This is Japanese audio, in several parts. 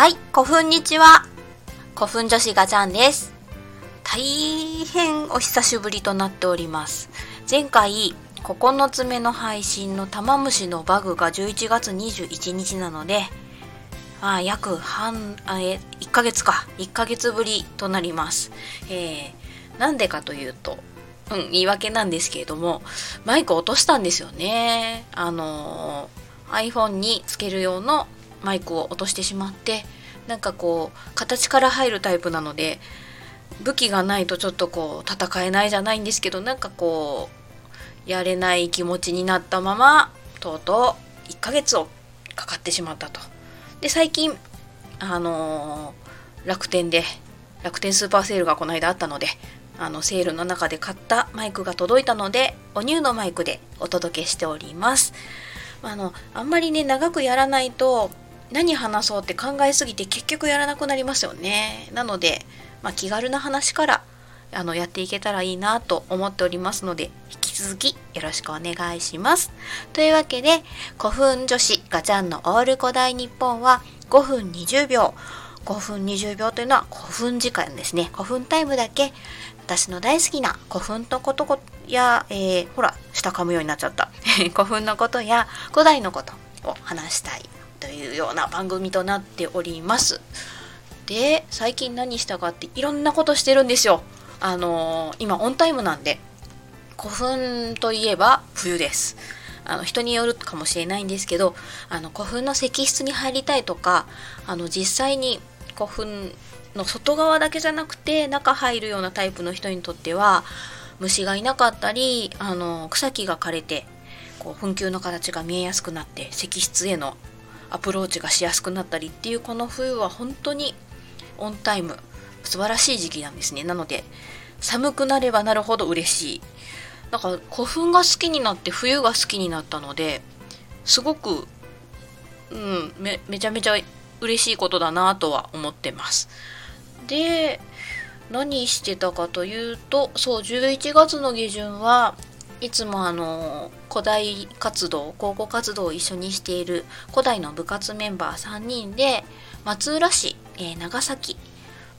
はい、古墳にちは。古墳女子ガチャンです。大変お久しぶりとなっております。前回、9つ目の配信の玉虫のバグが11月21日なので、まあ、約半、え、1ヶ月か。1ヶ月ぶりとなります。えー、なんでかというと、うん、言い訳なんですけれども、マイク落としたんですよね。あのー iPhone につける用のマイクを落としてしまって、なんかこう、形から入るタイプなので、武器がないとちょっとこう、戦えないじゃないんですけど、なんかこう、やれない気持ちになったまま、とうとう1ヶ月をかかってしまったと。で、最近、あのー楽天で、楽天スーパーセールがこの間あったので、あのセールの中で買ったマイクが届いたのでおニューのマイクでお届けしておりますあのあんまりね長くやらないと何話そうって考えすぎて結局やらなくなりますよね。なので、まあ、気軽な話からあのやっていけたらいいなと思っておりますので引き続きよろしくお願いします。というわけで古墳女子ガチャンのオール古代日本は5分20秒。5分20秒というのは古墳時間ですね。古墳タイムだけ私の大好きな古墳のことや、えー、ほら下噛むようになっちゃった。古墳のことや古代のことを話したいというような番組となっております。で最近何したかっていろんなことしてるんですよ。あのー今オンタイムなんで古墳といえば冬です。あの人によるかもしれないんですけどあの古墳の石室に入りたいとかあの実際に古墳の外側だけじゃなくて中入るようなタイプの人にとっては虫がいなかったりあの草木が枯れてこう墳丘の形が見えやすくなって石室へのアプローチがしやすくなったりっていうこの冬は本当にオンタイム素晴らしい時期なんですね。なので寒くなればなるほど嬉しい。だから古墳が好きになって冬が好きになったのですごくうんめめちゃめちゃ嬉しいことだなとは思ってます。で何してたかというとそう11月の下旬はいつもあの古代活動高校活動を一緒にしている古代の部活メンバー3人で松浦市、えー長崎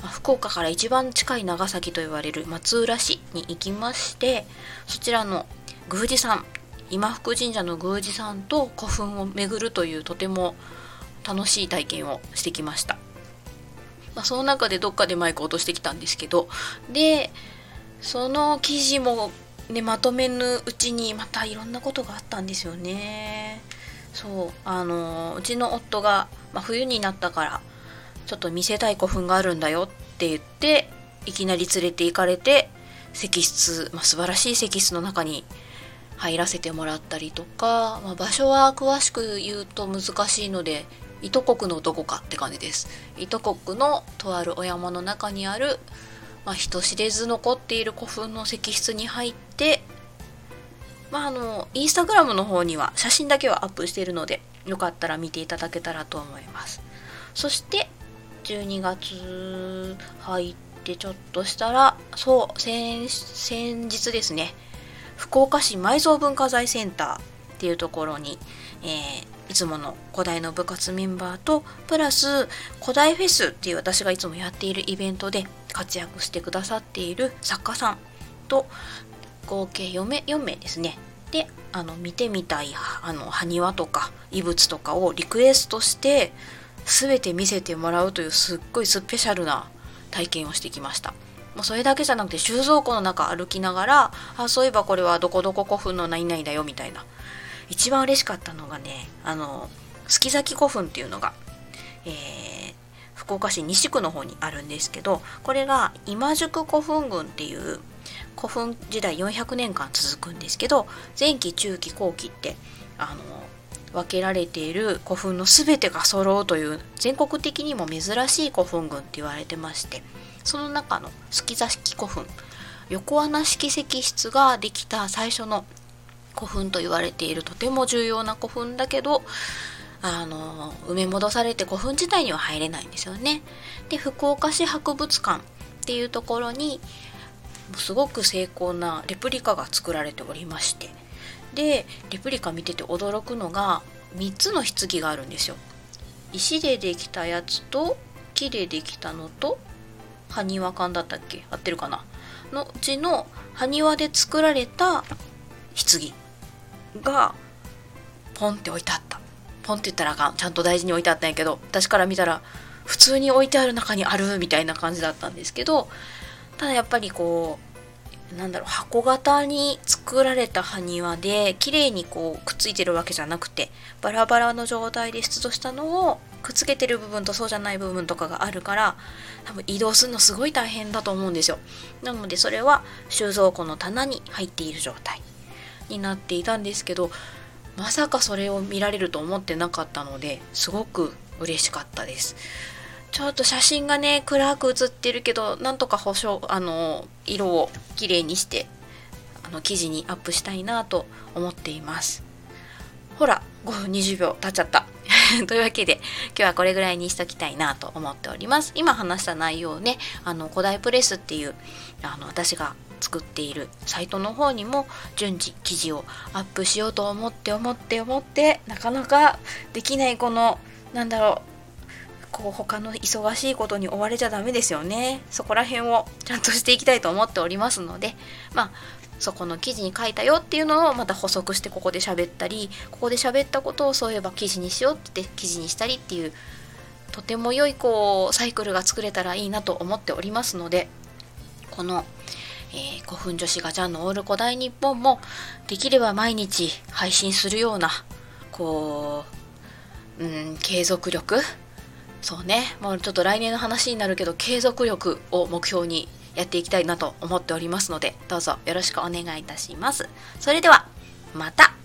福岡から一番近い長崎と言われる松浦市に行きましてそちらの宮司さん今福神社の宮司さんと古墳を巡るというとても楽しい体験をしてきました、まあ、その中でどっかでマイク落としてきたんですけどでその記事も、ね、まとめぬうちにまたいろんなことがあったんですよね。そうあのうちの夫が、まあ、冬になったからちょっと見せたい古墳があるんだよって言っていきなり連れて行かれて石室、まあ、素晴らしい石室の中に入らせてもらったりとか、まあ、場所は詳しく言うと難しいので糸国のどこかって感じです。糸国のとあるお山の中にある、まあ、人知れず残っている古墳の石室に入ってまああのインスタグラムの方には写真だけはアップしているのでよかったら見ていただけたらと思います。そして12月入ってちょっとしたらそう先日ですね福岡市埋蔵文化財センターっていうところに、えーいつもの古代の部活メンバーとプラス古代フェスっていう私がいつもやっているイベントで活躍してくださっている作家さんと合計4名 ,4 名ですね。であの見てみたいあの埴輪とか遺物とかをリクエストして全て見せてもらうというすっごいスペシャルな体験をしてきました。もうそれだけじゃなくて収蔵庫の中歩きながらあそういえばこれはどこどこ古墳の何々だよみたいな。一番嬉しかったのがねあの月崎古墳っていうのが、えー福岡市西区の方にあるんですけどこれが今宿古墳群っていう古墳時代400年間続くんですけど前期中期後期ってあの分けられている古墳の全てが揃うという全国的にも珍しい古墳群って言われてましてその中の月崎古墳横穴式石室ができた最初の古墳と言われているとても重要な古墳だけどあの埋め戻されて古墳自体には入れないんですよね。で福岡市博物館っていうところにすごく精巧なレプリカが作られておりましてでレプリカ見てて驚くのが3つの棺があるんですよ。石でできたやつと木でできたのと埴輪館だったっけ？合ってるかな？のうちの埴輪で作られた棺がポンって置いてあった。ポンって言ったらあかん。ちゃんと大事に置いてあったんやけど私から見たら普通に置いてある中にあるみたいな感じだったんですけどただやっぱりこうなんだろう箱型に作られた埴輪で綺麗にこうくっついてるわけじゃなくてバラバラの状態で出土したのをくっつけてる部分とそうじゃない部分とかがあるから多分移動するのすごい大変だと思うんですよ。なのでそれは収蔵庫の棚に入っている状態。になっていたんですけどまさかそれを見られると思ってなかったのですごく嬉しかったです。ちょっと写真がね暗く写ってるけどなんとか保証あの色をきれいにしてあの記事にアップしたいなと思っています。ほら5分20秒経っちゃった。というわけで今日はこれぐらいにしときたいなと思っております。今話した内容をねあの古代プレスっていうあの私が作っているサイトの方にも順次記事をアップしようと思って思って思ってなかなかできないこのなんだろうこう他の忙しいことに追われちゃダメですよね。そこら辺をちゃんとしていきたいと思っておりますのでまあそこの記事に書いたよっていうのをまた補足してここで喋ったりここで喋ったことをそういえば記事にしようって記事にしたりっていうとても良いこうサイクルが作れたらいいなと思っておりますのでこの、えー、古墳女子ガチャンのオール古代日本もできれば毎日配信するようなこう、うん、継続力。そうね。もうちょっと来年の話になるけど継続力を目標にやっていきたいなと思っておりますのでどうぞよろしくお願いいたします。それではまた。